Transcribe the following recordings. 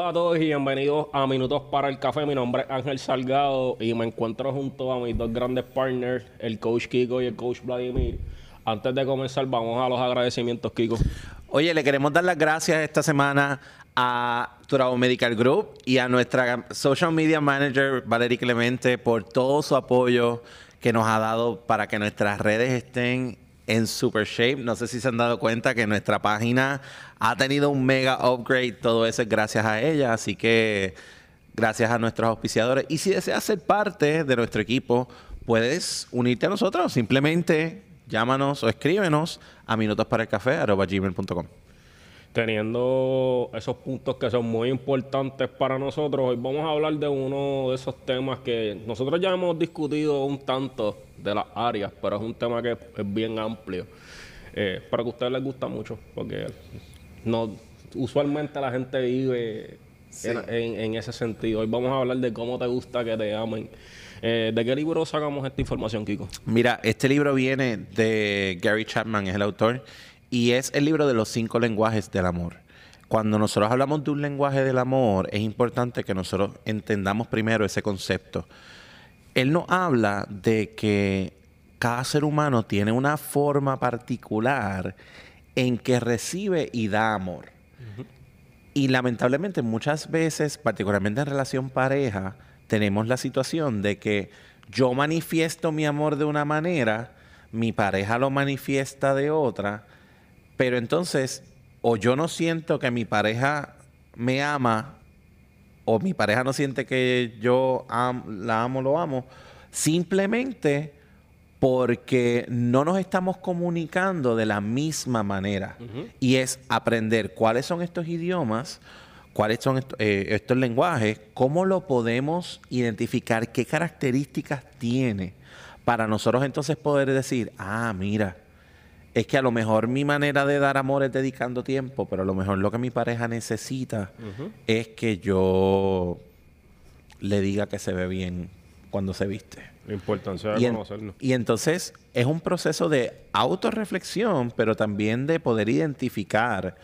Saludos a todos y bienvenidos a Minutos para el Café. Mi nombre es Ángel Salgado y me encuentro junto a mis dos grandes partners, el coach Kiko y el coach Vladimir. Antes de comenzar, vamos a los agradecimientos, Kiko. Oye, le queremos dar las gracias esta semana a Turabo Medical Group y a nuestra social media manager Valerie Clemente por todo su apoyo que nos ha dado para que nuestras redes estén en super shape. No sé si se han dado cuenta que nuestra página ha tenido un mega upgrade. Todo eso es gracias a ella. Así que gracias a nuestros auspiciadores. Y si deseas ser parte de nuestro equipo, puedes unirte a nosotros. Simplemente llámanos o escríbenos a minutosparelcafé.com teniendo esos puntos que son muy importantes para nosotros, hoy vamos a hablar de uno de esos temas que nosotros ya hemos discutido un tanto de las áreas, pero es un tema que es bien amplio. Eh, que a ustedes les gusta mucho, porque no usualmente la gente vive en, ese sentido. Hoy vamos a hablar de cómo te gusta que te amen. Eh, ¿De qué libro sacamos esta información, Kiko? Mira, este libro viene de Gary Chapman, es el autor. Y es el libro de los cinco lenguajes del amor. Cuando nosotros hablamos de un lenguaje del amor, es importante que nosotros entendamos primero ese concepto. Él nos habla de que cada ser humano tiene una forma particular en que recibe y da amor. Y lamentablemente muchas veces, particularmente en relación pareja, tenemos la situación de que yo manifiesto mi amor de una manera, mi pareja lo manifiesta de otra, pero entonces, o yo no siento que mi pareja me ama, o mi pareja no siente que yo la amo, lo amo, simplemente porque no nos estamos comunicando de la misma manera. Y es aprender cuáles son estos idiomas, cuáles son eh, estos lenguajes, cómo lo podemos identificar, qué características tiene, para nosotros entonces poder decir, ah, mira, es que a lo mejor mi manera de dar amor es dedicando tiempo, pero a lo mejor lo que mi pareja necesita es que yo le diga que se ve bien cuando se viste. La importancia de conocerlo. y entonces es un proceso de autorreflexión, pero también de poder identificar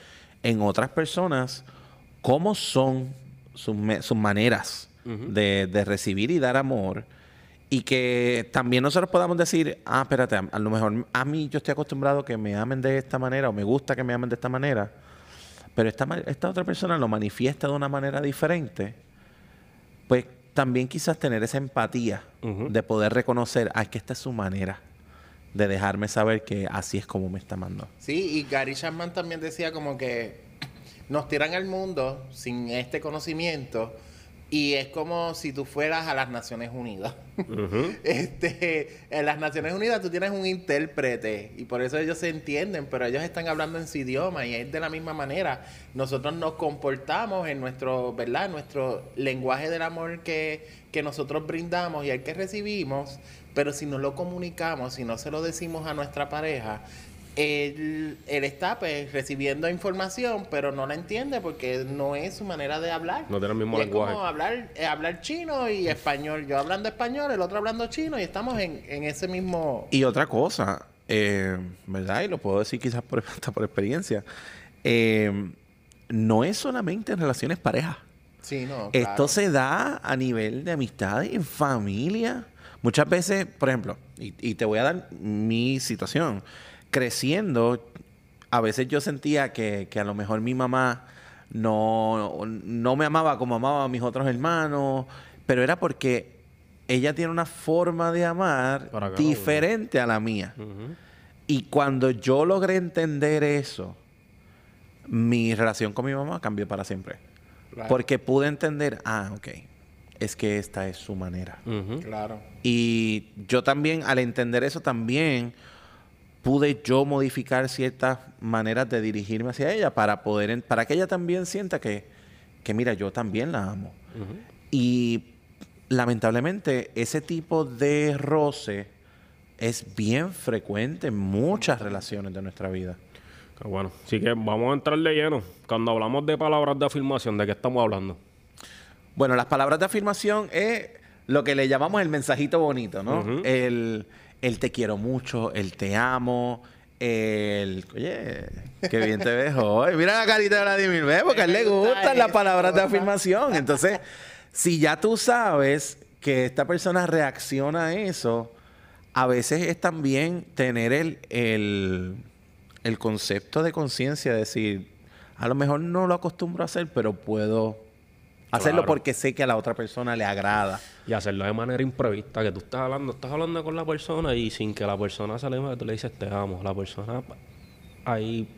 en otras personas cómo son sus, maneras de, de recibir y dar amor y que también nosotros podamos decir, ah, espérate, a, lo mejor a mí yo estoy acostumbrado a que me amen de esta manera o me gusta que me amen de esta manera, pero esta, esta otra persona lo manifiesta de una manera diferente, pues también quizás tener esa empatía de poder reconocer, ah, que esta es su manera de dejarme saber que así es como me está amando. Sí, y Gary Chapman también decía como que nos tiran al mundo sin este conocimiento y es como si tú fueras a las Naciones Unidas. este, en las Naciones Unidas tú tienes un intérprete y por eso ellos se entienden, pero ellos están hablando en su idioma y es de la misma manera. Nosotros nos comportamos en nuestro, ¿verdad? nuestro lenguaje del amor que, que nosotros brindamos y el que recibimos, pero si no lo comunicamos, si no se lo decimos a nuestra pareja, él, está pues, recibiendo información, pero no la entiende porque no es su manera de hablar. No tiene el mismo lenguaje. Es como hablar, eh, hablar chino y español. Yo hablando español, el otro hablando chino y estamos en, ese mismo... Y otra cosa, eh, ¿verdad? Y lo puedo decir quizás por, hasta por experiencia. Eh, no es solamente en relaciones parejas. Sí, no. Esto se da a nivel de amistad, en familia. Muchas veces, por ejemplo, y te voy a dar mi situación creciendo, a veces yo sentía que, a lo mejor mi mamá no, no me amaba como amaba a mis otros hermanos, pero era porque ella tiene una forma de amar diferente a la mía. Y cuando yo logré entender eso, mi relación con mi mamá cambió para siempre. Porque pude entender, ah, ok, es que esta es su manera. Claro. Y yo también, al entender eso, también pude yo modificar ciertas maneras de dirigirme hacia ella para poder, para que ella también sienta que, que mira, yo también la amo. Y lamentablemente ese tipo de roce es bien frecuente en muchas relaciones de nuestra vida. bueno, así que vamos a entrar de lleno. Cuando hablamos de palabras de afirmación, ¿de qué estamos hablando? Bueno, las palabras de afirmación es lo que le llamamos el mensajito bonito, ¿no? El el te quiero mucho, el te amo, el... Oye, qué bien te ves hoy. Mira la carita de Vladimir, ¿ves? Porque a él le gustan las palabras de afirmación. Entonces, si ya tú sabes que esta persona reacciona a eso, a veces es también tener el, el, el concepto de conciencia, decir, a lo mejor no lo acostumbro a hacer, pero puedo hacerlo Claro. porque sé que a la otra persona le agrada. Y hacerlo de manera imprevista, que tú estás hablando, estás hablando con la persona y sin que la persona se le tú le dices te amo. La persona ahí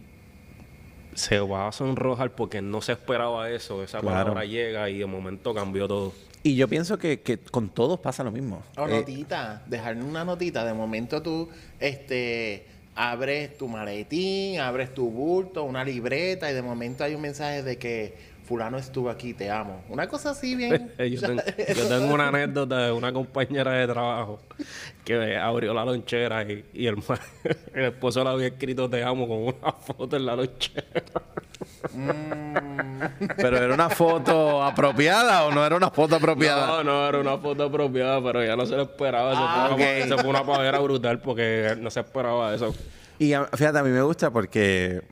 se va a sonrojar porque no se esperaba eso. Esa Claro. palabra llega y de momento cambió todo. Y yo pienso que, que con todos pasa lo mismo. O Eh, notita, dejar una notita. De momento tú, este, abres tu maletín, abres tu bulto, una libreta y de momento hay un mensaje de que fulano estuvo aquí, te amo. Una cosa así bien. yo, ten- yo tengo una anécdota de una compañera de trabajo que abrió la lonchera y, y el, esposo le había escrito te amo con una foto en la lonchera. Pero era una foto apropiada o no era una foto apropiada. No, no, era una foto apropiada, pero ya no se lo esperaba. Se, Ah, fue, una, se fue una pavera brutal porque no se esperaba eso. Y fíjate, a mí me gusta porque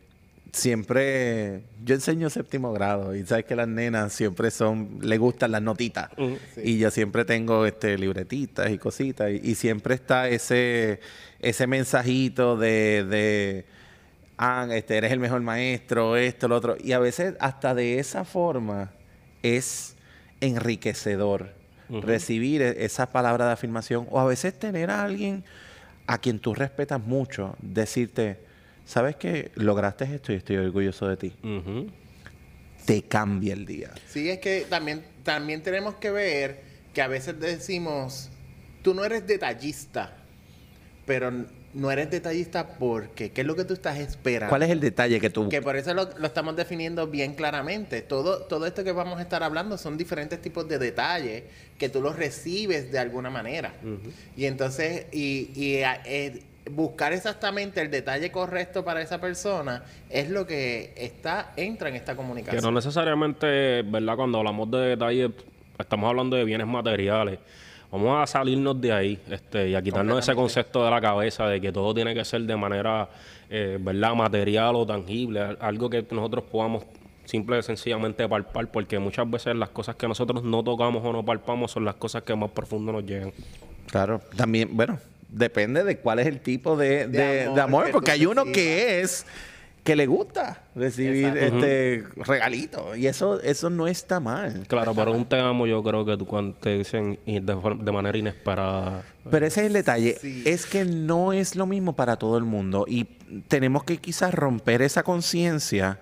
siempre yo enseño séptimo grado y sabes que las nenas siempre son, le gustan las notitas. Y yo siempre tengo este libretitas y cositas y, y siempre está ese, ese mensajito de, de ah, este, eres el mejor maestro, esto, lo otro. Y a veces hasta de esa forma es enriquecedor recibir e- esa palabra de afirmación o a veces tener a alguien a quien tú respetas mucho, decirte, sabes que lograste esto y estoy orgulloso de ti. Te cambia el día. Sí, es que también, también tenemos que ver que a veces decimos, tú no eres detallista, pero no eres detallista porque, ¿qué es lo que tú estás esperando? ¿Cuál es el detalle que tú Que por eso lo, lo estamos definiendo bien claramente. Todo, todo esto que vamos a estar hablando son diferentes tipos de detalles que tú los recibes de alguna manera. Y entonces, y, y, a- eh, buscar exactamente el detalle correcto para esa persona es lo que está, entra en esta Que comunicación. no necesariamente, ¿verdad? Cuando hablamos de detalles, estamos hablando de bienes materiales. Vamos a salirnos de ahí este, y a quitarnos ese concepto de la cabeza de que todo tiene que ser de manera, eh, ¿verdad? Material o tangible. al- Algo que nosotros podamos simple y sencillamente palpar, porque muchas veces las cosas que nosotros no tocamos o no palpamos son las cosas que más profundo nos llegan. Claro, también, bueno, depende de cuál es el tipo de, De de- amor de amor, que porque hay uno recibas. que es que le gusta recibir Exacto. este regalito y eso eso no está mal. Claro, pero un te amo yo creo que tú cuando te dicen de, manera inesperada. Pero ese es el detalle, Sí. es que no es lo mismo para todo el mundo y tenemos que quizás romper esa conciencia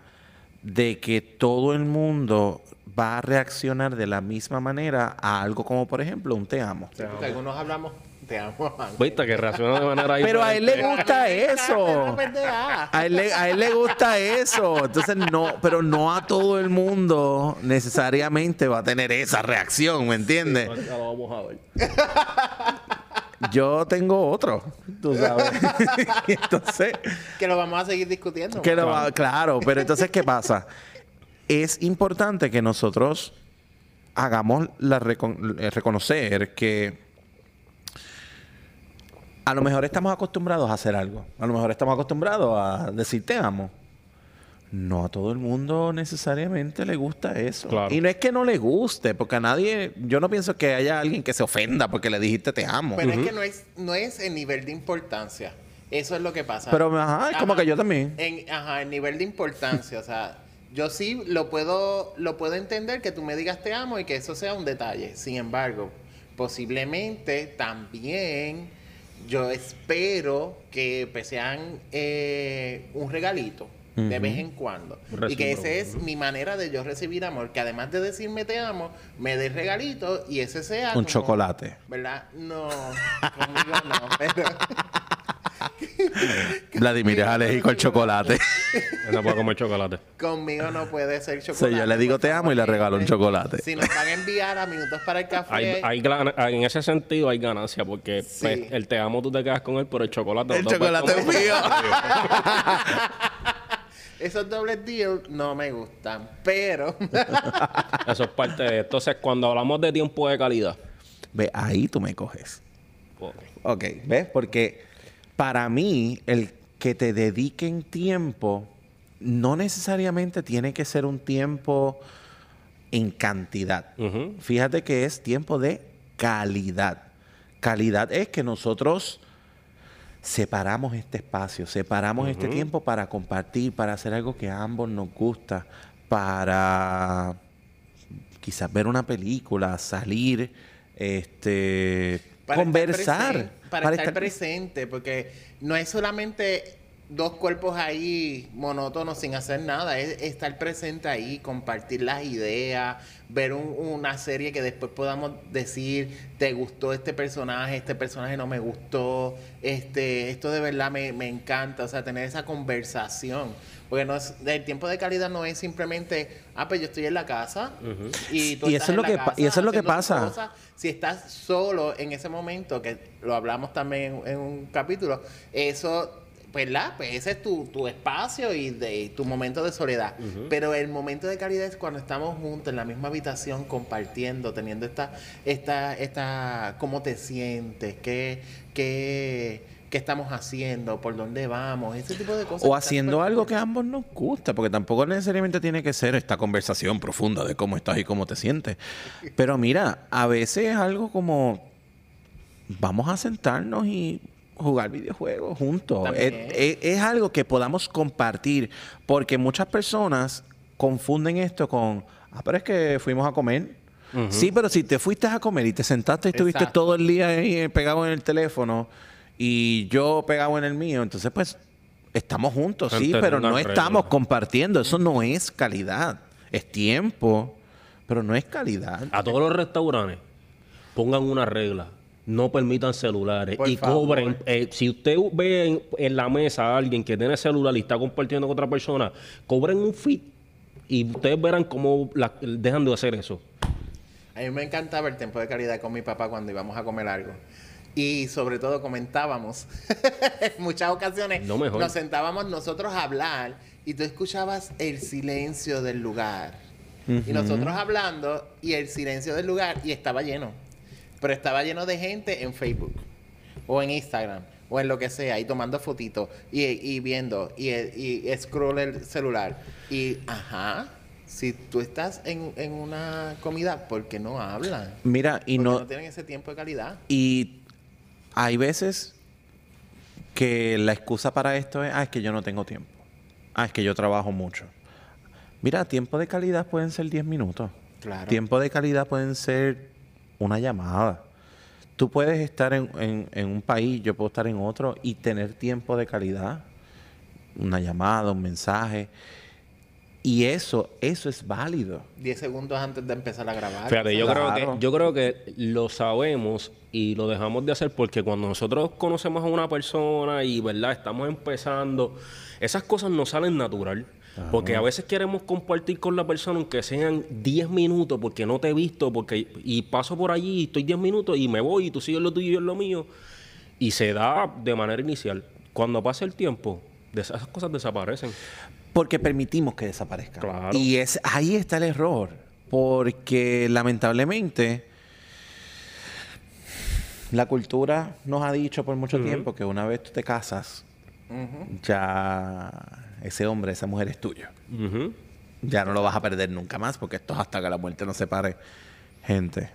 de que todo el mundo va a reaccionar de la misma manera a algo como por ejemplo un te amo. Porque algunos hablamos, te amo. Viste que reacciona de manera Pero a él le gusta eso. A él, le, a él le gusta eso. Entonces, no, pero no a todo el mundo necesariamente va a tener esa reacción, ¿me entiendes? Lo vamos a ver. Yo tengo otro, tú sabes. Entonces, Que lo vamos a seguir discutiendo. que lo Juan. va- claro, pero entonces, ¿qué pasa? Es importante que nosotros hagamos la recon- eh, reconocer que a lo mejor estamos acostumbrados a hacer algo. A lo mejor estamos acostumbrados a decir te amo. No a todo el mundo necesariamente le gusta eso. Claro. Y no es que no le guste, porque a nadie, yo no pienso que haya alguien que se ofenda porque le dijiste te amo. Pero es que no es, no es el nivel de importancia. Eso es lo que pasa. Pero, ajá, es como que yo también. En, ajá, el nivel de importancia. o sea, yo sí lo puedo, lo puedo entender que tú me digas te amo y que eso sea un detalle. Sin embargo, posiblemente también yo espero que pues, sean eh, un regalito de vez en cuando. Y que esa es mi manera de yo recibir amor. Que además de decirme te amo, me dé regalito y ese sea... Un como- chocolate. ¿Verdad? No, conmigo no, pero... Vladimir es alérgico al chocolate. No puede comer chocolate. Conmigo no puede ser O chocolate. sea, yo le digo te amo y le regalo un chocolate. Si nos van a enviar a minutos para el café, Hay, hay gana- hay- en ese sentido hay ganancia porque Sí. pues, el te amo tú te quedas con él, pero el chocolate El no te lo puedes chocolate es comer. mío. esos dobles deals no me gustan. Pero Eso es parte de... Entonces, cuando hablamos de tiempo de calidad... Ve, ahí tú me coges. Ok, ¿ves? Porque para mí, el que te dediquen tiempo, no necesariamente tiene que ser un tiempo en cantidad. Fíjate que es tiempo de calidad. Calidad es que nosotros separamos este espacio, separamos este tiempo para compartir, para hacer algo que a ambos nos gusta, para quizás ver una película, salir, este, Para conversar. Estar presen- para, estar, presente, porque no es solamente dos cuerpos ahí monótonos sin hacer nada, es estar presente ahí, compartir las ideas, ver un- una serie que después podamos decir, te gustó este personaje, este personaje no me gustó, este, esto de verdad me, me encanta, o sea, tener esa conversación. Porque no es, el tiempo de calidad no es simplemente, ah, pues yo estoy en la casa y tú Y estás eso es en lo la que casa y eso es lo que pasa. cosas. Si estás solo en ese momento, que lo hablamos también en, en un capítulo, eso, ¿verdad? Pues ese es tu, tu espacio y de, tu momento de soledad. Pero el momento de calidad es cuando estamos juntos en la misma habitación, compartiendo, teniendo esta, esta, esta, cómo te sientes, qué, qué, qué estamos haciendo, por dónde vamos, ese tipo de cosas. O haciendo algo que a ambos nos gusta, porque tampoco necesariamente tiene que ser esta conversación profunda de cómo estás y cómo te sientes. Pero mira, a veces es algo como vamos a sentarnos y jugar videojuegos juntos. Es, También. es- es algo que podamos compartir, porque muchas personas confunden esto con, ah, pero es que fuimos a comer. Sí, pero si te fuiste a comer y te sentaste y estuviste Exacto. todo el día ahí eh, pegado en el teléfono y yo pegado en el mío, entonces pues estamos juntos, sí, pero no estamos compartiendo. Eso no es calidad. Es tiempo, pero no es calidad. A todos los restaurantes, pongan una regla. No permitan celulares Por y favor. cobren. eh, si usted ve en, en la mesa a alguien que tiene celular y está compartiendo con otra persona, cobren un fee y ustedes verán cómo la- dejan de hacer eso. A mí me encantaba el tiempo de calidad con mi papá cuando íbamos a comer algo. Y sobre todo comentábamos. en muchas ocasiones No nos sentábamos nosotros a hablar y tú escuchabas el silencio del lugar. Y nosotros hablando y el silencio del lugar y estaba lleno. Pero estaba lleno de gente en Facebook o en Instagram o en lo que sea y tomando fotitos y, y viendo y, y scroll el celular. Y, ajá, si tú estás en, en una comida, ¿por qué no hablan? Mira, y Porque no, no tienen ese tiempo de calidad. y hay veces que la excusa para esto es, ah, es que yo no tengo tiempo. Ah, es que yo trabajo mucho. Mira, tiempo de calidad pueden ser 10 minutos. Claro. Tiempo de calidad pueden ser una llamada. Tú puedes estar en, en- en un país, yo puedo estar en otro y tener tiempo de calidad. Una llamada, un mensaje. Y eso, eso es válido. 10 segundos antes de empezar a grabar. Fíjate, yo Claro. creo que yo creo que lo sabemos y lo dejamos de hacer porque cuando nosotros conocemos a una persona y verdad estamos empezando, esas cosas no salen natural. Porque a veces queremos compartir con la persona aunque sean 10 minutos porque no te he visto porque y paso por allí y estoy 10 minutos y me voy y tú sigues lo tuyo y yo lo mío y se da de manera inicial. Cuando pasa el tiempo, esas cosas desaparecen. Porque permitimos que desaparezcan. Claro. Y es, ahí está el error. Porque lamentablemente la cultura nos ha dicho por mucho tiempo que una vez tú te casas, ya ese hombre, esa mujer es tuyo. Ya no lo vas a perder nunca más porque esto es hasta que la muerte nos separe. Gente,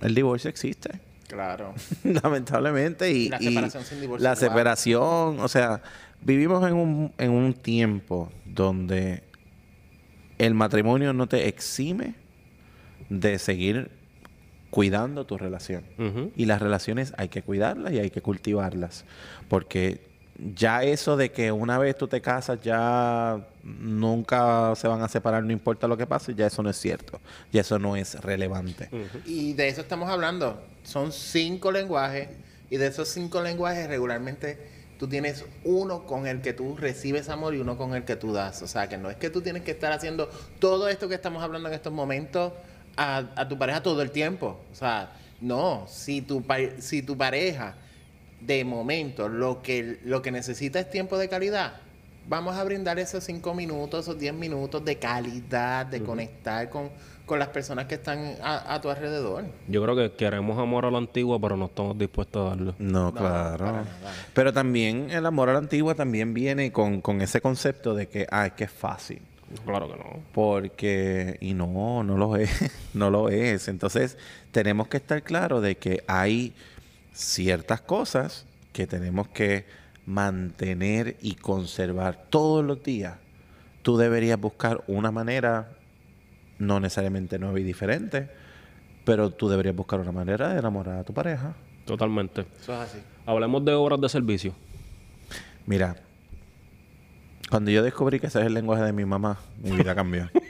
el divorcio existe. Claro. lamentablemente. Y, La y separación sin divorcio La separación, o sea, vivimos en un, en un tiempo donde el matrimonio no te exime de seguir cuidando tu relación. Y las relaciones hay que cuidarlas y hay que cultivarlas. Porque ya eso de que una vez tú te casas ya nunca se van a separar, no importa lo que pase, ya eso no es cierto. Ya eso no es relevante. Y de eso estamos hablando. Son cinco lenguajes. Y de esos cinco lenguajes, regularmente tú tienes uno con el que tú recibes amor y uno con el que tú das. O sea, que no es que tú tienes que estar haciendo todo esto que estamos hablando en estos momentos a, a tu pareja todo el tiempo. O sea, no. Si tu, pa- si tu pareja, de momento, lo que, lo que necesita es tiempo de calidad, vamos a brindar esos cinco minutos, esos diez minutos de calidad, de conectar con, con las personas que están a, a tu alrededor. Yo creo que queremos amor a la antigua, pero no estamos dispuestos a darlo. No, claro. Pero también el amor a la antigua también viene con, con ese concepto de que, ah, es que es fácil. Claro que no. Porque, y no, no lo es, no lo es. Entonces, tenemos que estar claros de que hay ciertas cosas que tenemos que mantener y conservar todos los días. Tú deberías buscar una manera, no necesariamente nueva y diferente, pero tú deberías buscar una manera de enamorar a tu pareja. Totalmente. Eso es así. Hablemos de obras de servicio. Mira, cuando yo descubrí que ese es el lenguaje de mi mamá, mi vida cambió.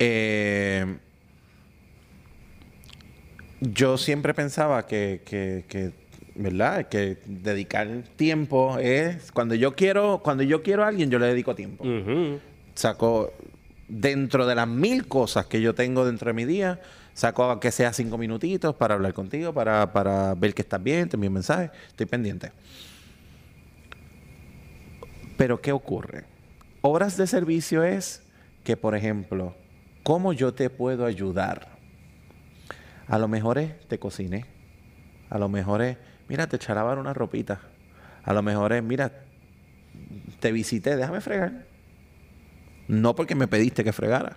Eh, yo siempre pensaba que, que, que, ¿verdad? Que dedicar tiempo es cuando yo quiero, cuando yo quiero a alguien, yo le dedico tiempo. Saco dentro de las mil cosas que yo tengo dentro de mi día, saco que sea cinco minutitos para hablar contigo, para, para ver que estás bien, te envío un mensaje, estoy pendiente. Pero ¿qué ocurre? Obras de servicio es que, por ejemplo, ¿cómo yo te puedo ayudar? A lo mejor es te cociné. A lo mejor es, mira, te echaré a lavar una ropita. A lo mejor es, mira, te visité, déjame fregar. No porque me pediste que fregara.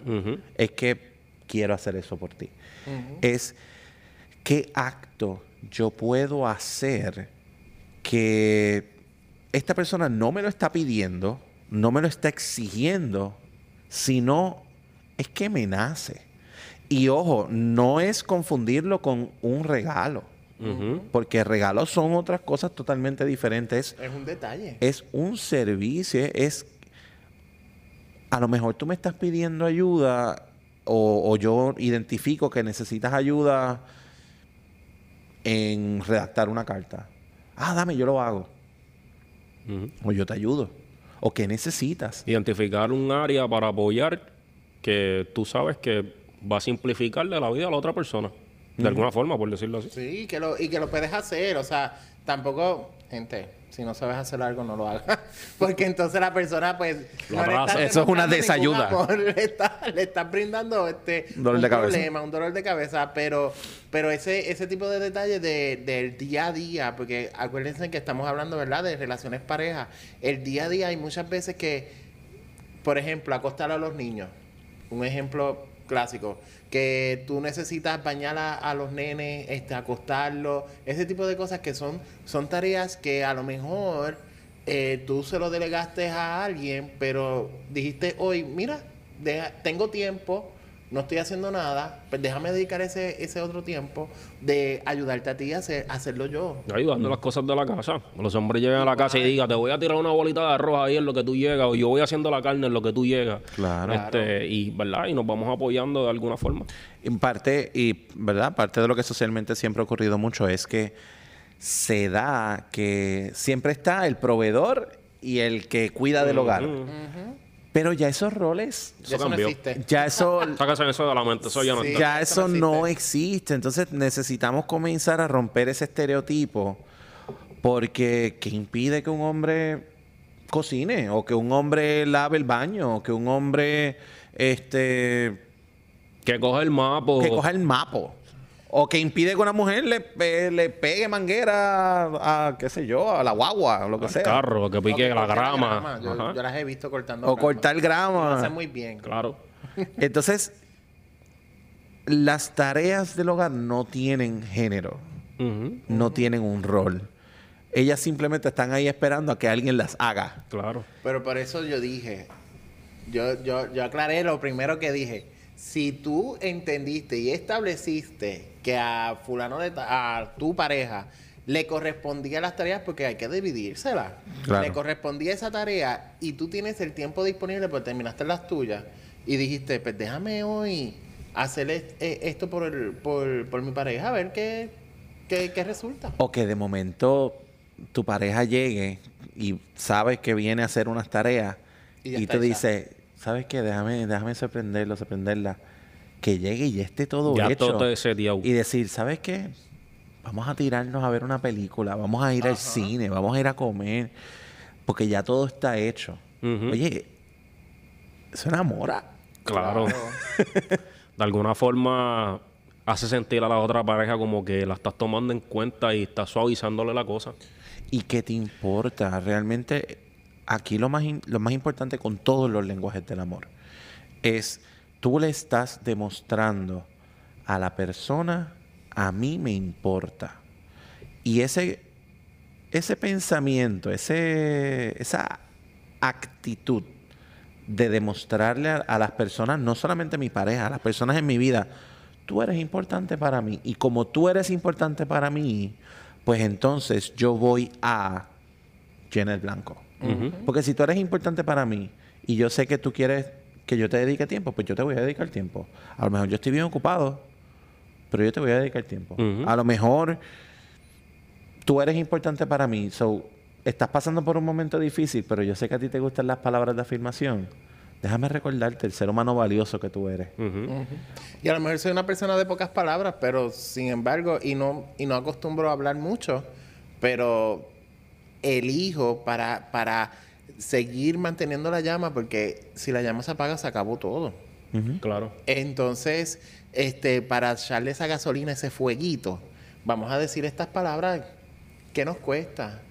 Es que quiero hacer eso por ti. Es qué acto yo puedo hacer que esta persona no me lo está pidiendo, no me lo está exigiendo, sino es que me nace. Y ojo, no es confundirlo con un regalo, porque regalos son otras cosas totalmente diferentes. Es un detalle. Es un servicio, es... A lo mejor tú me estás pidiendo ayuda o, o yo identifico que necesitas ayuda en redactar una carta. Ah, dame, yo lo hago. O yo te ayudo. O qué necesitas. Identificar un área para apoyar que tú sabes que va a simplificarle la vida a la otra persona. De alguna forma, por decirlo así. Sí, que lo, y que lo puedes hacer. O sea, tampoco, gente, si no sabes hacer algo, no lo hagas. Porque entonces la persona, pues. No le Eso es una desayuda. amor, Le estás le estás brindando este, Dolor un de cabeza. problema, un dolor de cabeza. Pero, pero ese, ese tipo de detalles de, del día a día, porque acuérdense que estamos hablando, ¿verdad?, de relaciones parejas. El día a día hay muchas veces que, por ejemplo, acostar a los niños. Un ejemplo clásico. Que tú necesitas bañar a, los nenes, este, acostarlos, ese tipo de cosas que son, son tareas que a lo mejor eh, tú se lo delegaste a alguien, pero dijiste hoy, mira, tengo tiempo, no estoy haciendo nada, pues déjame dedicar ese, ese otro tiempo de ayudarte a ti a, hacer, hacerlo yo. Ayudando las cosas de la casa. Los hombres llegan a la casa y digan, te voy a tirar una bolita de arroz ahí en lo que tú llegas, o yo voy haciendo la carne en lo que tú llegas. Claro. Este, y, ¿verdad? Y nos vamos apoyando de alguna forma. En parte, y verdad, parte de lo que socialmente siempre ha ocurrido mucho es que se da que siempre está el proveedor y el que cuida del hogar. Pero ya esos roles, Eso eso no cambió. existe. ya eso, Sácase eso de la mente, eso ya no Sí. está. ya eso eso no no existe. Entonces necesitamos comenzar a romper ese estereotipo porque ¿qué impide que un hombre cocine o que un hombre lave el baño o que un hombre este Que coge el mapa. que coja el mapo. O que impide que una mujer le, pe- le pegue manguera a, qué sé yo, a la guagua, o lo que al sea. carro, que pique la grama. Yo, Ajá. yo las he visto cortando O grama. cortar Lo grama. hacen muy bien. Claro. Entonces, las tareas del hogar no tienen género, no tienen un rol. Ellas simplemente están ahí esperando a que alguien las haga. Claro. Pero por eso yo dije, yo, yo, yo aclaré lo primero que dije. Si tú entendiste y estableciste que a fulano de ta- a tu pareja le correspondía las tareas porque hay que dividírselas. Claro. Le correspondía esa tarea y tú tienes el tiempo disponible porque terminaste las tuyas y dijiste, pues déjame hoy hacer eh, esto por, el, por, por mi pareja a ver qué, qué, qué resulta. O que de momento tu pareja llegue y sabes que viene a hacer unas tareas Y y, hecha. dices, ¿sabes qué? Déjame, déjame sorprenderlo, sorprenderla. Que llegue y ya esté todo Ya hecho. todo seteado. Y decir, ¿sabes qué? Vamos a tirarnos a ver una película, vamos a ir al cine, vamos a ir a comer, porque ya todo está hecho. Ujú. Oye, eso enamora. Claro. de alguna forma hace sentir a la otra pareja como que la estás tomando en cuenta y estás suavizándole la cosa. ¿Y qué te importa? Realmente aquí lo más, lo más importante con todos los lenguajes del amor es tú le estás demostrando a la persona, a mí me importa. Y ese, ese pensamiento, ese, esa actitud de demostrarle a, las personas, no solamente a mi pareja, a las personas en mi vida, tú eres importante para mí. Y como tú eres importante para mí, pues entonces yo voy a llenar el blanco. Porque si tú eres importante para mí y yo sé que tú quieres que yo te dedique tiempo, pues yo te voy a dedicar tiempo. A lo mejor yo estoy bien ocupado, pero yo te voy a dedicar tiempo. A lo mejor tú eres importante para mí. So, estás pasando por un momento difícil, pero yo sé que a ti te gustan las palabras de afirmación. Déjame recordarte el ser humano valioso que tú eres. Y a lo mejor soy una persona de pocas palabras, pero sin embargo, y no, y no acostumbro a hablar mucho, pero elijo para, para seguir manteniendo la llama, porque si la llama se apaga, se acabó todo. Claro. Entonces, este, para echarle esa gasolina, ese fueguito, vamos a decir estas palabras, ¿qué nos cuesta?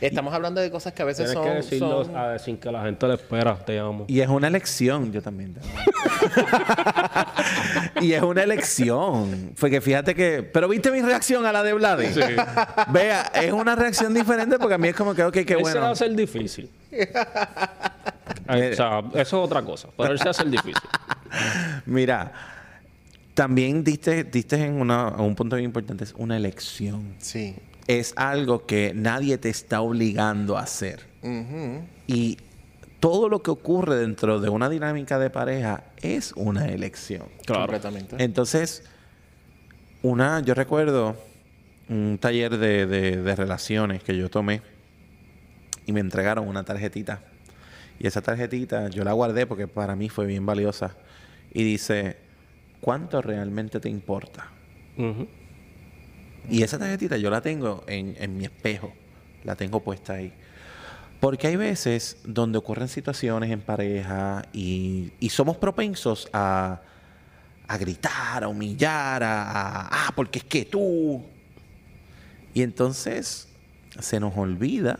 Estamos hablando de cosas que a veces son... que decirlo sin que la gente le espera, te amo. Y es una elección, yo también te amo. y es una elección. Fue que fíjate que... Pero viste mi reacción a la de Vlade. Sí. Vea, es una reacción diferente porque a mí es como que, ok, qué bueno. Eso va a ser difícil. o sea, eso es otra cosa. Pero él se hace difícil. Mira, también diste, diste en un punto muy importante, es una elección. Sí es algo que nadie te está obligando a hacer. Y todo lo que ocurre dentro de una dinámica de pareja es una elección. Claro. Entonces, una, yo recuerdo un taller de, de, relaciones que yo tomé y me entregaron una tarjetita. Y esa tarjetita yo la guardé porque para mí fue bien valiosa. Y dice, ¿cuánto realmente te importa? Y esa tarjetita yo la tengo en, mi espejo, la tengo puesta ahí. Porque hay veces donde ocurren situaciones en pareja y, somos propensos a, gritar, a humillar, a, ah, porque es que tú. Y entonces se nos olvida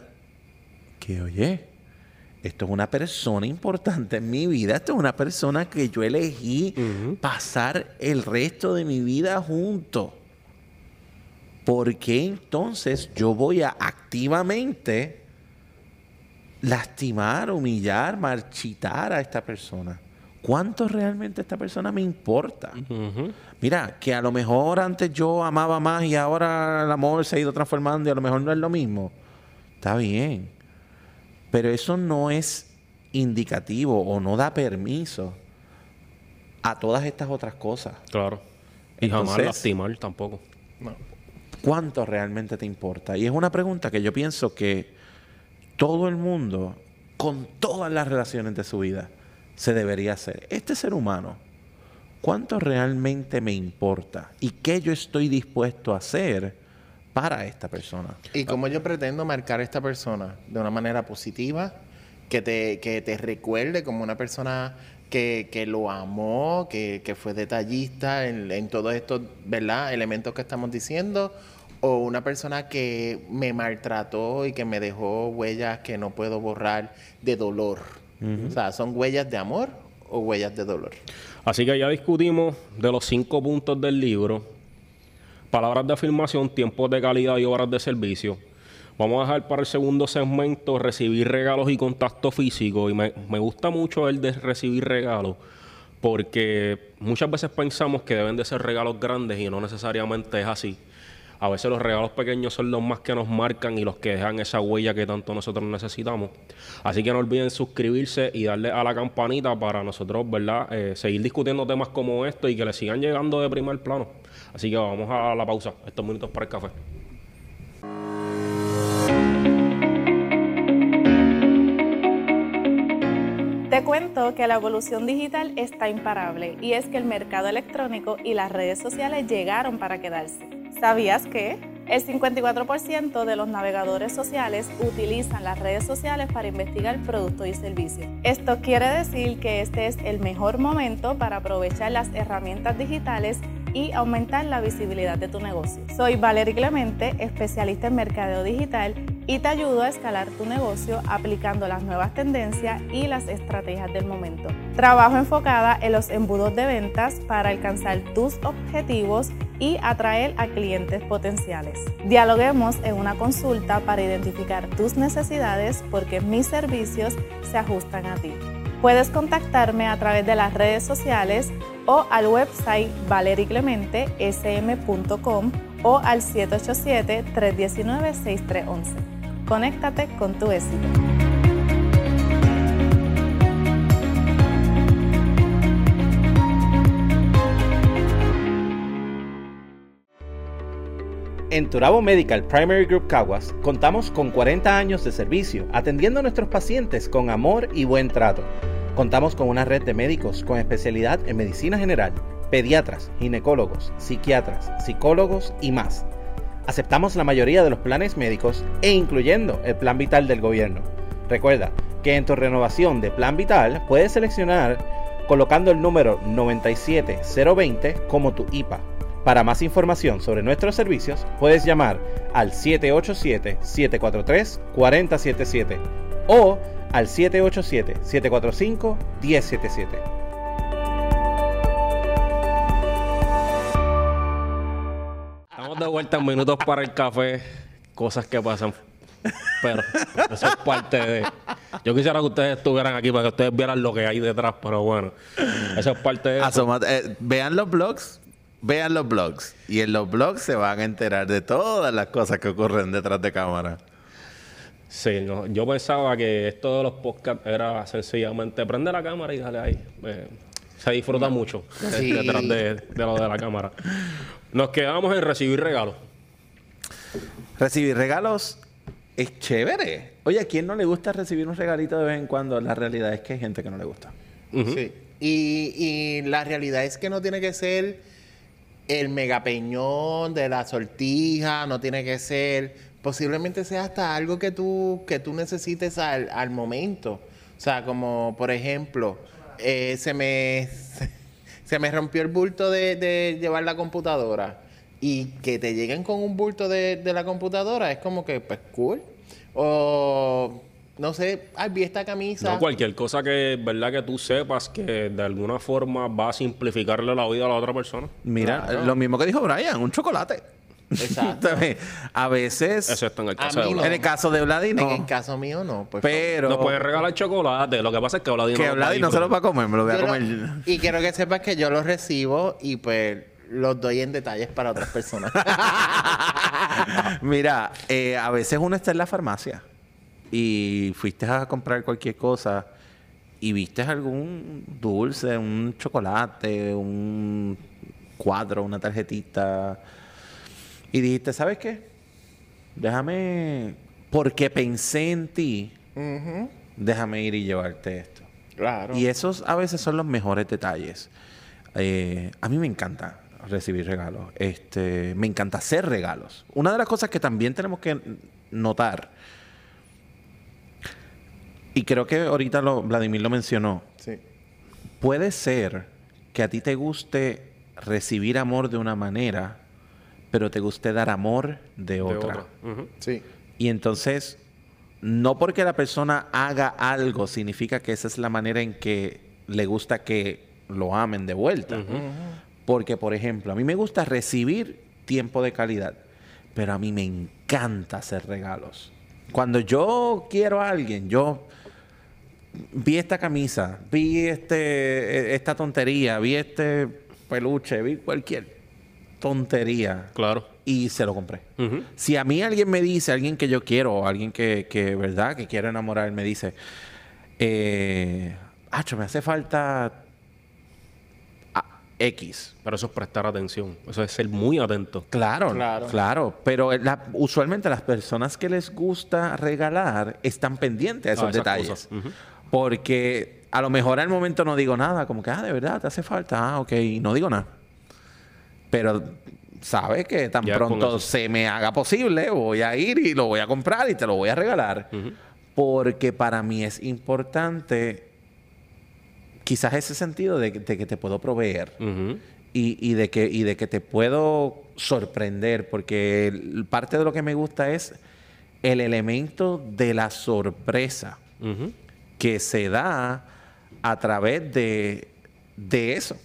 que, oye, esto es una persona importante en mi vida, esto es una persona que yo elegí pasar el resto de mi vida junto. ¿Por qué entonces yo voy a activamente lastimar, humillar, marchitar a esta persona? ¿Cuánto realmente esta persona me importa? Mira, que a lo mejor antes yo amaba más y ahora el amor se ha ido transformando y a lo mejor no es lo mismo. Está bien. Pero eso no es indicativo o no da permiso a todas estas otras cosas. Claro. Y jamás lastimar tampoco. No. ¿Cuánto realmente te importa? Y es una pregunta que yo pienso que todo el mundo, con todas las relaciones de su vida, se debería hacer. Este ser humano, ¿cuánto realmente me importa? ¿Y qué yo estoy dispuesto a hacer para esta persona? ¿Y cómo yo pretendo marcar a esta persona de una manera positiva? Que te, que te recuerde como una persona que, que, lo amó, que, que fue detallista en, en, todos estos ¿verdad? elementos que estamos diciendo, o una persona que me maltrató y que me dejó huellas que no puedo borrar de dolor. O sea, ¿son huellas de amor o huellas de dolor? Así que ya discutimos de los cinco puntos del libro. Palabras de afirmación, tiempos de calidad y horas de servicio. Vamos a dejar para el segundo segmento recibir regalos y contacto físico. Y me, me gusta mucho el de recibir regalos porque muchas veces pensamos que deben de ser regalos grandes y no necesariamente es así a veces los regalos pequeños son los más que nos marcan y los que dejan esa huella que tanto nosotros necesitamos. Así que no olviden suscribirse y darle a la campanita para nosotros, ¿verdad? Eh, seguir discutiendo temas como esto y que le sigan llegando de primer plano. Así que vamos a la pausa, estos minutos para el café. Cuento que la evolución digital está imparable y es que el mercado electrónico y las redes sociales llegaron para quedarse. ¿Sabías que? El 54% de los navegadores sociales utilizan las redes sociales para investigar productos y servicios. Esto quiere decir que este es el mejor momento para aprovechar las herramientas digitales y aumentar la visibilidad de tu negocio. Soy Valerie Clemente, especialista en mercadeo digital y te ayudo a escalar tu negocio aplicando las nuevas tendencias y las estrategias del momento. Trabajo enfocada en los embudos de ventas para alcanzar tus objetivos y atraer a clientes potenciales. Dialoguemos en una consulta para identificar tus necesidades porque mis servicios se ajustan a ti. Puedes contactarme a través de las redes sociales o al website valericlementesm.com o al 787-319-6311. Conéctate con tu éxito. En Turabo Medical Primary Group Caguas contamos con 40 años de servicio atendiendo a nuestros pacientes con amor y buen trato. Contamos con una red de médicos con especialidad en medicina general, pediatras, ginecólogos, psiquiatras, psicólogos y más. Aceptamos la mayoría de los planes médicos e incluyendo el plan vital del gobierno. Recuerda que en tu renovación de plan vital puedes seleccionar colocando el número 97020 como tu IPA para más información sobre nuestros servicios, puedes llamar al 787-743-4077 o al 787-745-1077. Estamos de vuelta en minutos para el café. Cosas que pasan. Pero eso es parte de. Yo quisiera que ustedes estuvieran aquí para que ustedes vieran lo que hay detrás, pero bueno, eso es parte de. Asomate- eh, vean los blogs. Vean los blogs. Y en los blogs se van a enterar de todas las cosas que ocurren detrás de cámara. Sí, no, yo pensaba que esto de los podcasts era sencillamente prende la cámara y dale ahí. Eh, se disfruta mucho Sí. detrás de, de lo de la cámara. Nos quedamos en recibir regalos. Recibir regalos es chévere. Oye, ¿a quién no le gusta recibir un regalito de vez en cuando? La realidad es que hay gente que no le gusta. Sí. Y, y la realidad es que no tiene que ser el megapeñón de la sortija, no tiene que ser, posiblemente sea hasta algo que tú, que tú necesites al, al momento. O sea, como por ejemplo, eh, se me se me rompió el bulto de, de llevar la computadora y que te lleguen con un bulto de, de la computadora es como que, pues, cool. O, no sé, ay, vi esta camisa. No, cualquier cosa que, verdad, que tú sepas que de alguna forma va a simplificarle la vida a la otra persona. Mira, Claro. lo mismo que dijo Brian, un chocolate. Exacto. A veces, Excepto en el A caso de mí no. en el caso de Vladi, no. En el caso mío, no. Favor. pero Nos pueden regalar chocolate. Lo que pasa es que Vladi no que lo Vladi no se lo va a comer, me lo voy a lo- comer. y quiero que sepas que yo los recibo y pues los doy en detalles para otras personas. Mira, eh, a veces uno está en la farmacia y fuiste a comprar cualquier cosa y viste algún dulce, un chocolate, un cuadro, una tarjetita y dijiste, ¿sabes qué? Déjame, porque pensé en ti, déjame ir y llevarte esto. Claro. Y esos a veces son los mejores detalles. Eh, a mí me encanta recibir regalos. Este, me encanta hacer regalos. Una de las cosas que también tenemos que notar, y creo que ahorita lo, Vladimir lo mencionó, Sí. puede ser que a ti te guste recibir amor de una manera, pero te guste dar amor de De otra. Sí. Y entonces, no porque la persona haga algo significa que esa es la manera en que le gusta que lo amen de vuelta. Porque, por ejemplo, a mí me gusta recibir tiempo de calidad, pero a mí me encanta hacer regalos. Cuando yo quiero a alguien, yo vi esta camisa, vi este, esta tontería, vi este peluche, vi cualquier tontería Claro. y se lo compré. Si a mí alguien me dice, alguien que yo quiero, alguien que, que verdad, que quiero enamorar, me dice, eh, Acho, me hace falta a- X. Pero eso es prestar atención. Eso es ser muy atento. Claro, Claro. claro. Pero la- usualmente las personas que les gusta regalar están pendientes a esos A esas detalles. Porque a lo mejor al momento no digo nada, como que, ah, de verdad, te hace falta, ah, ok, y no digo nada. Pero sabe que tan Ya pronto se me haga posible, voy a ir y lo voy a comprar y te lo voy a regalar. Porque para mí es importante quizás ese sentido de, que- de que te puedo proveer y, y de que, y de que te puedo sorprender, porque el- parte de lo que me gusta es el elemento de la sorpresa que se da a través de, de eso.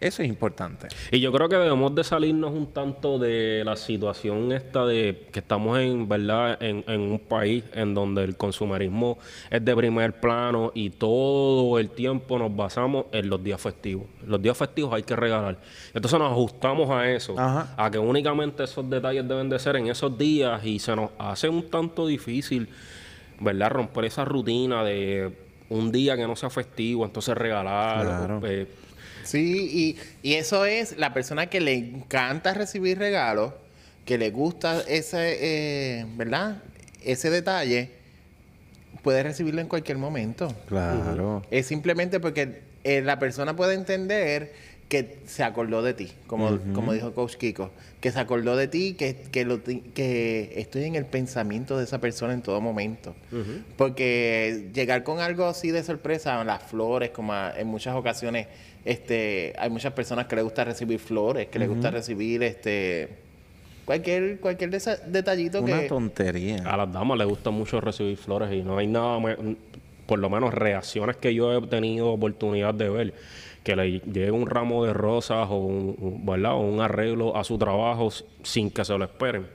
Eso es importante. Y yo creo que debemos de salirnos un tanto de la situación esta de que estamos en, ¿verdad? En, en un país en donde el consumerismo es de primer plano y todo el tiempo nos basamos en los días festivos. Los días festivos hay que regalar. Entonces nos ajustamos a eso, Ajá. a que únicamente esos detalles deben de ser en esos días y se nos hace un tanto difícil, ¿verdad? Romper esa rutina de un día que no sea festivo, entonces regalar. Claro. eh, Sí, y, y eso es la persona que le encanta recibir regalos, que le gusta ese, eh, ¿verdad? Ese detalle, puede recibirlo en cualquier momento. Claro. Es simplemente porque eh, la persona puede entender que se acordó de ti, como, como dijo Coach Kiko, que se acordó de ti, que, que, lo que estoy en el pensamiento de esa persona en todo momento. Porque llegar con algo así de sorpresa, las flores, como a- en muchas ocasiones, este, hay muchas personas que les gusta recibir flores, que les gusta recibir este cualquier, cualquier detallito Una que... tontería. A las damas les gusta mucho recibir flores y no hay nada, por lo menos reacciones que yo he tenido oportunidad de ver, que le llegue un ramo de rosas o un, ¿verdad? o un arreglo a su trabajo sin que se lo esperen.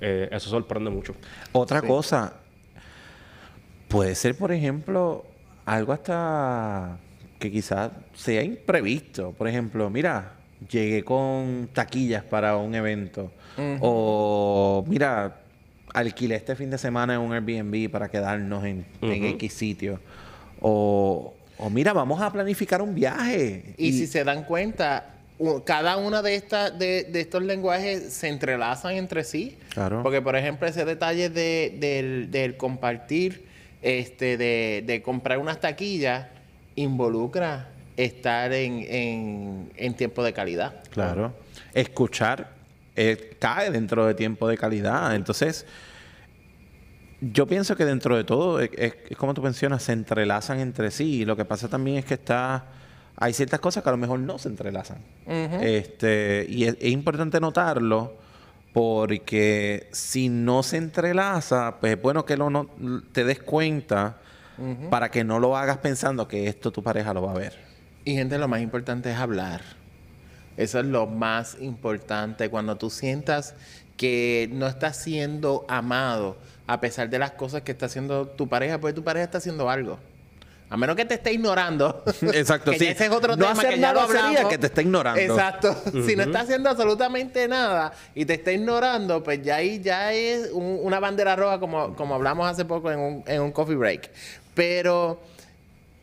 Eh, eso sorprende mucho. Otra cosa, puede ser, por ejemplo, algo hasta que quizás sea imprevisto. Por ejemplo, mira, llegué con taquillas para un evento. O mira, alquilé este fin de semana en un Airbnb para quedarnos en, en Ujú. X sitio. O, o mira, vamos a planificar un viaje. Y, si se dan cuenta, cada uno de, estas de, de estos lenguajes se entrelazan entre sí. Claro. Porque, por ejemplo, ese detalle de, del, del compartir, este, de, de comprar unas taquillas, involucra estar en, en, en tiempo de calidad. Claro. Escuchar eh, cae dentro de tiempo de calidad. Entonces, yo pienso que dentro de todo, es, es- es como tú mencionas, se entrelazan entre sí. Y lo que pasa también es que está. Hay ciertas cosas que a lo mejor no se entrelazan. este, y es, es importante notarlo porque si no se entrelaza, pues es bueno que lo no- te des cuenta para que no lo hagas pensando que esto tu pareja lo va a ver. Y gente, lo más importante es hablar. Eso es lo más importante. Cuando tú sientas que no estás siendo amado a pesar de las cosas que está haciendo tu pareja, pues tu pareja está haciendo algo. A menos que te esté ignorando. Exacto, Que sí. Ese es otro No tema hacer que ya lo hablamos. que te esté ignorando. Exacto. Si no está haciendo absolutamente nada y te está ignorando, pues ya ahí ya es un- una bandera roja como, como hablamos hace poco en un, en un coffee break. Pero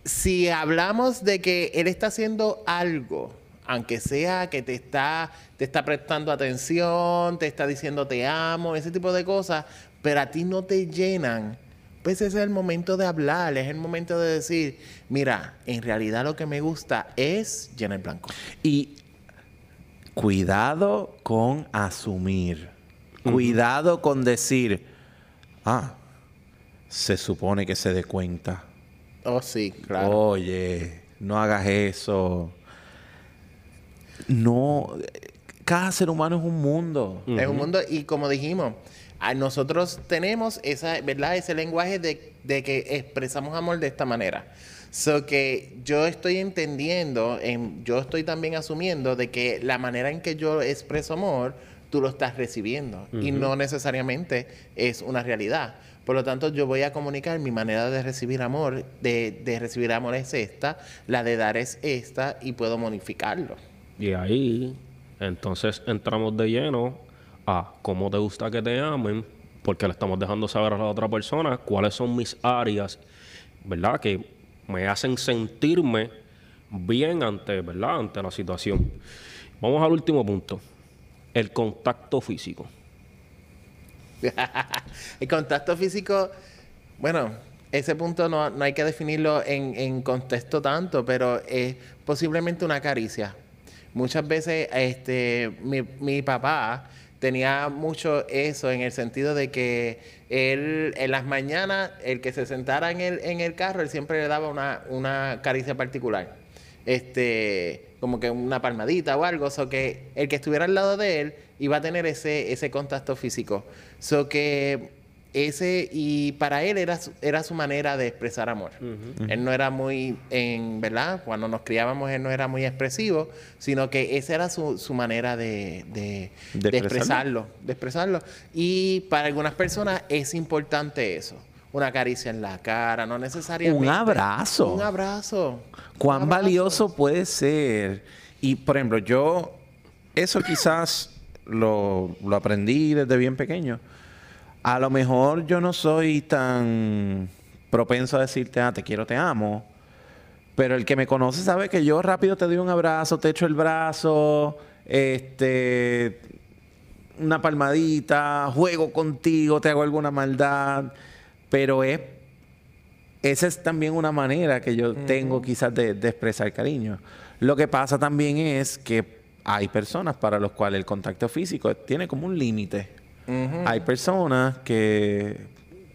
si hablamos de que él está haciendo algo, aunque sea que te está, te está prestando atención, te está diciendo te amo, ese tipo de cosas, pero a ti no te llenan, pues ese es el momento de hablar, es el momento de decir, mira, en realidad lo que me gusta es llenar blanco. Y cuidado con asumir. Cuidado con decir, ah, se supone que se dé cuenta. Oh, sí, claro. Oye, no hagas eso. No, cada ser humano es un mundo. Es un mundo, y como dijimos, a nosotros tenemos esa, ¿verdad? ese lenguaje de, de que expresamos amor de esta manera. So que yo estoy entendiendo, en- yo estoy también asumiendo de que la manera en que yo expreso amor, tú lo estás recibiendo. Y no necesariamente es una realidad. Por lo tanto, yo voy a comunicar mi manera de recibir amor, de, de recibir amor es esta, la de dar es esta, y puedo modificarlo. Y ahí, entonces entramos de lleno a cómo te gusta que te amen, porque le estamos dejando saber a la otra persona cuáles son mis áreas, ¿verdad? Que me hacen sentirme bien ante, ¿verdad? Ante la situación. Vamos al último punto. El contacto físico. el contacto físico, bueno, ese punto no, no hay que definirlo en, en contexto tanto, pero es posiblemente una caricia. muchas veces este, mi, mi papá tenía mucho eso en el sentido de que él en las mañanas, el que se sentara en el, en el carro, él siempre le daba una, una caricia particular. Este, como que una palmadita o algo. So que el que estuviera al lado de él iba a tener ese, ese contacto físico. So que ese, y para él era su, era su manera de expresar amor. Él no era muy, en verdad, cuando nos criábamos, él no era muy expresivo, sino que esa era su, su manera de, de, ¿De de expresarlo? expresarlo, de expresarlo. Y para algunas personas es importante eso. Una caricia en la cara, no necesariamente. Un abrazo. Un abrazo. cuán Un abrazo. valioso puede ser. Y, por ejemplo, yo eso quizás lo, lo aprendí desde bien pequeño. A lo mejor yo no soy tan propenso a decirte, ah, te quiero, te amo. Pero el que me conoce sabe que yo rápido te doy un abrazo, te echo el brazo, este, una palmadita, juego contigo, te hago alguna maldad. Pero es esa es también una manera que yo tengo quizás de, de expresar cariño. Lo que pasa también es que hay personas para las cuales el contacto físico tiene como un límite. Hay personas que,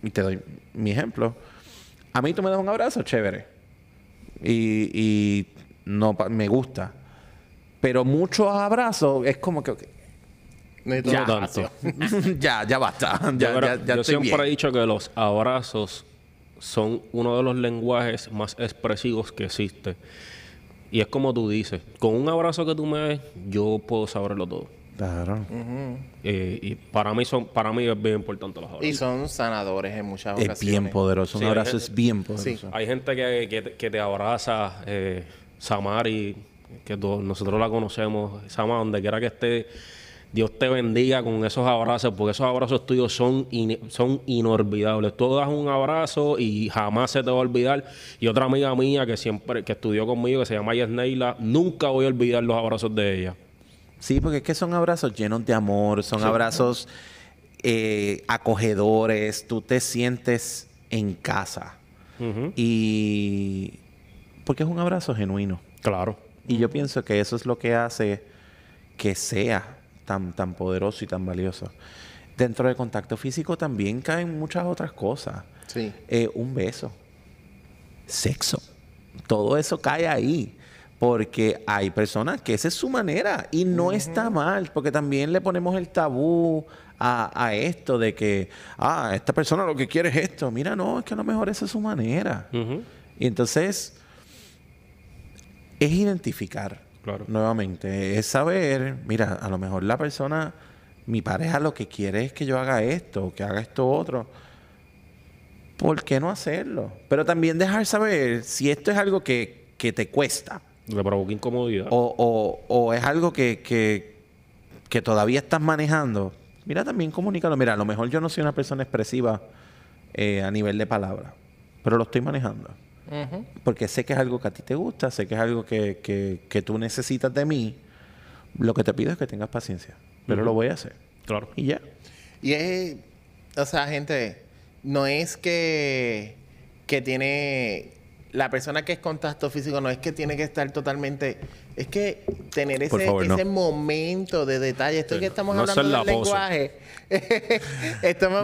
y te doy mi ejemplo, a mí tú me das un abrazo, chévere. Y, y no me gusta. Pero muchos abrazos es como que... ok, Necesito Ya, abrazo. ya, ya basta. Yo, Ya, creo- ya, ya yo estoy siempre bien. he dicho que los abrazos son uno de los lenguajes más expresivos que existe. Y es como tú dices, con un abrazo que tú me des, yo puedo saberlo todo. Claro. Eh, y para mí son, para mí es bien importante los abrazos. Y son sanadores en muchas Es ocasiones. bien poderoso. Un Sí, abrazo es- es bien poderoso. sí. Hay gente que, que, te- que te abraza, eh, Samari, que nosotros la conocemos, Sama, donde quiera que esté, Dios te bendiga con esos abrazos, porque esos abrazos tuyos son, in- son inolvidables. Tú das un abrazo y jamás se te va a olvidar. Y otra amiga mía que siempre, que estudió conmigo, que se llama Yesneila, nunca voy a olvidar los abrazos de ella. Sí, porque es que son abrazos llenos de amor, son abrazos eh, acogedores, tú te sientes en casa. Y porque es un abrazo genuino. Claro. Y yo pienso que eso es lo que hace que sea tan, tan poderoso y tan valioso. Dentro del contacto físico también caen muchas otras cosas. Sí. Eh, un beso, sexo, todo eso cae ahí. Porque hay personas que esa es su manera y no está mal, porque también le ponemos el tabú a, a esto de que, ah, esta persona lo que quiere es esto. Mira, no, es que a lo mejor esa es su manera. Ujú. Y entonces es identificar Claro. nuevamente, es saber, mira, a lo mejor la persona, mi pareja lo que quiere es que yo haga esto, o que haga esto otro. ¿Por qué no hacerlo? Pero también dejar saber si esto es algo que, que te cuesta Le provoca incomodidad. o, o- o es algo que, que, que todavía estás manejando. Mira, también comunícalo. Mira, a lo mejor yo no soy una persona expresiva eh, a nivel de palabra, pero lo estoy manejando. Porque sé que es algo que a ti te gusta, sé que es algo que, que- que tú necesitas de mí. Lo que te pido es que tengas paciencia, pero lo voy a hacer. Claro. Y ya. Y es, o sea, gente, no es que, que tiene, la persona que es contacto físico no es que tiene que estar totalmente, es que tener ese, favor, no. ese momento de detalle, esto Sí, que estamos no hablando del lenguaje.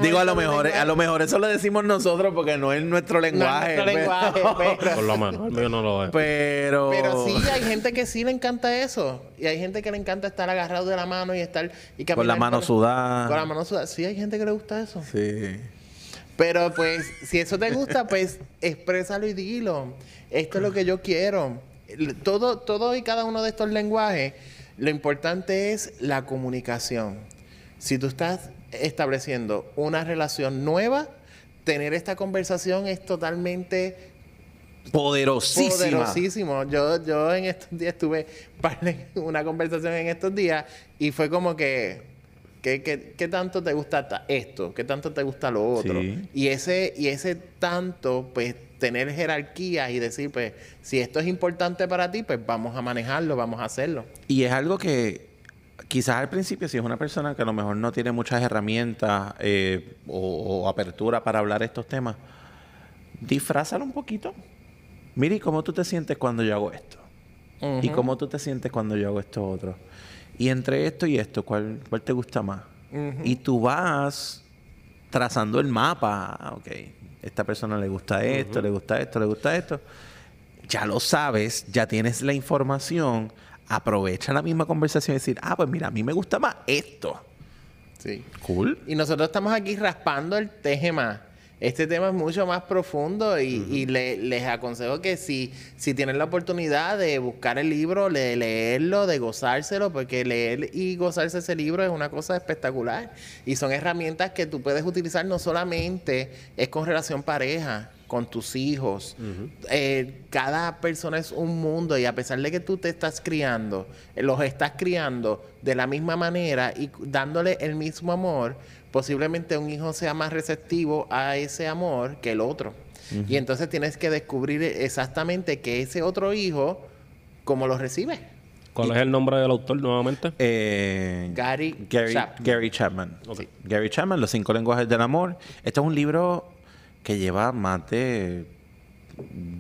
Digo, a lo mejor, a lenguaje. lo mejor eso lo decimos nosotros porque no es nuestro No es lenguaje. nuestro lenguaje, pero- Por lo menos. El mío no lo es. pero, Pero sí, hay gente que sí le encanta eso. Y hay gente que le encanta estar agarrado de la mano y estar... Y con la mano por- sudada. Con la mano sudada. Sí, hay gente que le gusta eso. Sí. Pero pues, si eso te gusta, pues exprésalo y dilo. Esto es lo que yo quiero. Todo, todo y cada uno de estos lenguajes, lo importante es la comunicación. Si tú estás estableciendo una relación nueva, tener esta conversación es totalmente Poderosísima. poderosísimo. Yo, yo en estos días tuve una conversación en estos días y fue como que, que, que- ¿qué tanto te gusta ta- esto? ¿Qué tanto te gusta lo otro? Sí. Y ese, y ese tanto, pues, tener jerarquías y decir, pues, si esto es importante para ti, pues vamos a manejarlo, vamos a hacerlo. Y es algo que quizás al principio, si es una persona que a lo mejor no tiene muchas herramientas eh, o, o apertura para hablar estos temas, disfrázalo un poquito. Mire, ¿y ¿cómo tú te sientes cuando yo hago esto? ¿Y cómo tú te sientes cuando yo hago esto otro? Y entre esto y esto, ¿cuál, cuál te gusta más? Y tú vas trazando el mapa. Ok, esta persona le gusta esto, le gusta esto, le gusta esto. Ya lo sabes, ya tienes la información. Aprovecha la misma conversación y decir, ah, pues mira, a mí me gusta más esto. Sí. Cool. Y nosotros estamos aquí raspando el tema. Este tema es mucho más profundo y, y le- les aconsejo que si, si tienen la oportunidad de buscar el libro, de leerlo, de gozárselo, porque leer y gozarse ese libro es una cosa espectacular. Y son herramientas que tú puedes utilizar no solamente es con relación pareja, con tus hijos. Eh, cada persona es un mundo y a pesar de que tú te estás criando, eh, los estás criando de la misma manera y dándole el mismo amor, posiblemente un hijo sea más receptivo a ese amor que el otro. Y entonces tienes que descubrir exactamente que ese otro hijo, cómo lo recibe. ¿Cuál es el nombre del autor nuevamente? Eh, Gary Gary, Chapman. Gary Chapman. Ok. Sí. Gary Chapman, Los cinco lenguajes del amor. Este es un libro que lleva más de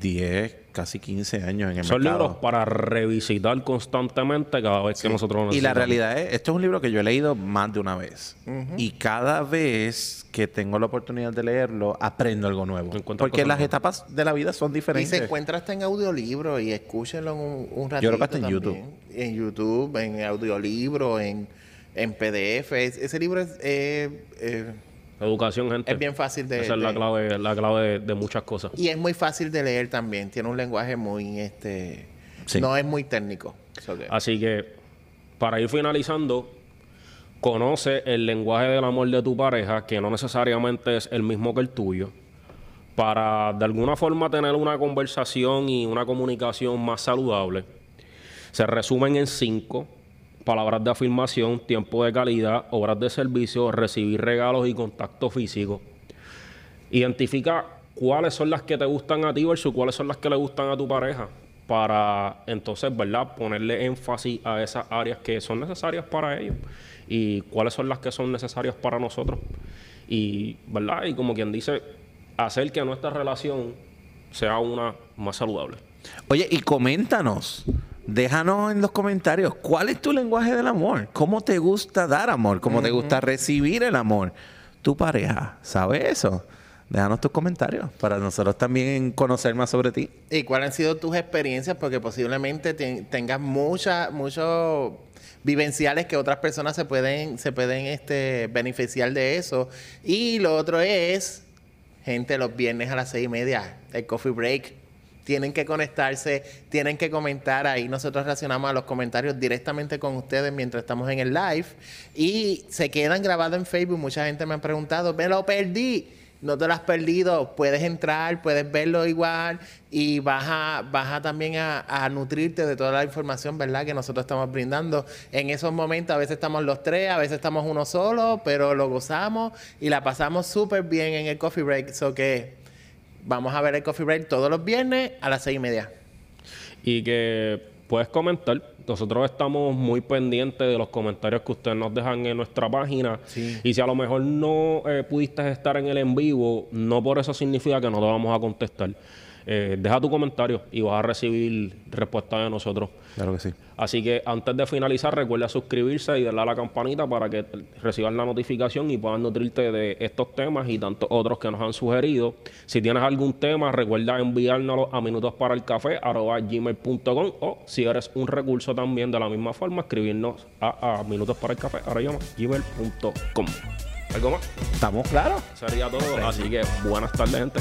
10, casi 15 años en el Son mercado. libros para revisitar constantemente cada vez que nosotros lo Y la necesitamos. realidad es, esto es un libro que yo he leído más de una vez. Y cada vez que tengo la oportunidad de leerlo, aprendo algo nuevo. Porque las nuevas. etapas de la vida son Y diferentes. se encuentra hasta en audiolibro y escúchenlo en un, un ratito Yo creo que hasta en. YouTube. En YouTube, en audiolibro, en, en PDF. Es- ese libro es, eh, eh, Educación, gente. es bien fácil de... Esa es la clave, la clave de, de muchas cosas. Y es muy fácil de leer también. Tiene un lenguaje muy... este Sí. No es muy técnico. So que- Así que, para ir finalizando, conoce el lenguaje del amor de tu pareja, que no necesariamente es el mismo que el tuyo, para de alguna forma tener una conversación y una comunicación más saludable. Se resumen en cinco palabras de afirmación, tiempo de calidad, obras de servicio, recibir regalos y contacto físico. Identifica cuáles son las que te gustan a ti versus cuáles son las que le gustan a tu pareja para entonces, ¿verdad? Ponerle énfasis a esas áreas que son necesarias para ellos y cuáles son las que son necesarias para nosotros. Y, ¿verdad? Y como quien dice, hacer que nuestra relación sea una más saludable. Oye, y coméntanos. Déjanos en los comentarios cuál es tu lenguaje del amor. ¿Cómo te gusta dar amor? ¿Cómo te gusta recibir el amor? Tu pareja, ¿sabe eso? Déjanos tus comentarios para nosotros también conocer más sobre ti. ¿Y cuáles han sido tus experiencias? Porque posiblemente te- tengas muchas, muchos vivenciales que otras personas se pueden, se pueden este, beneficiar de eso. Y lo otro es, gente, los viernes a las seis y media, el coffee break. Tienen que conectarse, tienen que comentar ahí. Nosotros reaccionamos a los comentarios directamente con ustedes mientras estamos en el live. Y se quedan grabados en Facebook. Mucha gente me ha preguntado, me lo perdí. No te lo has perdido, puedes entrar, puedes verlo igual y vas a, vas a también a, nutrirte de toda la información, ¿verdad? Que nosotros estamos brindando. En esos momentos a veces estamos los tres, a veces estamos uno solo, pero lo gozamos y la pasamos súper bien en el coffee break. So que vamos a ver el coffee break todos los viernes a las seis y media. y que puedes comentar. Nosotros estamos muy pendientes de los comentarios que ustedes nos dejan en nuestra página. Y si a lo mejor no eh, pudiste estar en el en vivo, no por eso significa que no te vamos a contestar. Eh, deja tu comentario y vas a recibir respuesta de nosotros. Claro que sí. Así que antes de finalizar, recuerda suscribirse y darle a la campanita para que reciban la notificación y puedan nutrirte de estos temas y tantos otros que nos han sugerido. Si tienes algún tema, recuerda enviárnoslo a minutosparalcafé.gmail.com o si eres un recurso también de la misma forma, escribirnos a, a minutos para el café, ahora llama gmail.com. ¿Algo más? ¿Estamos claros? Sería todo. Así que buenas tardes, gente.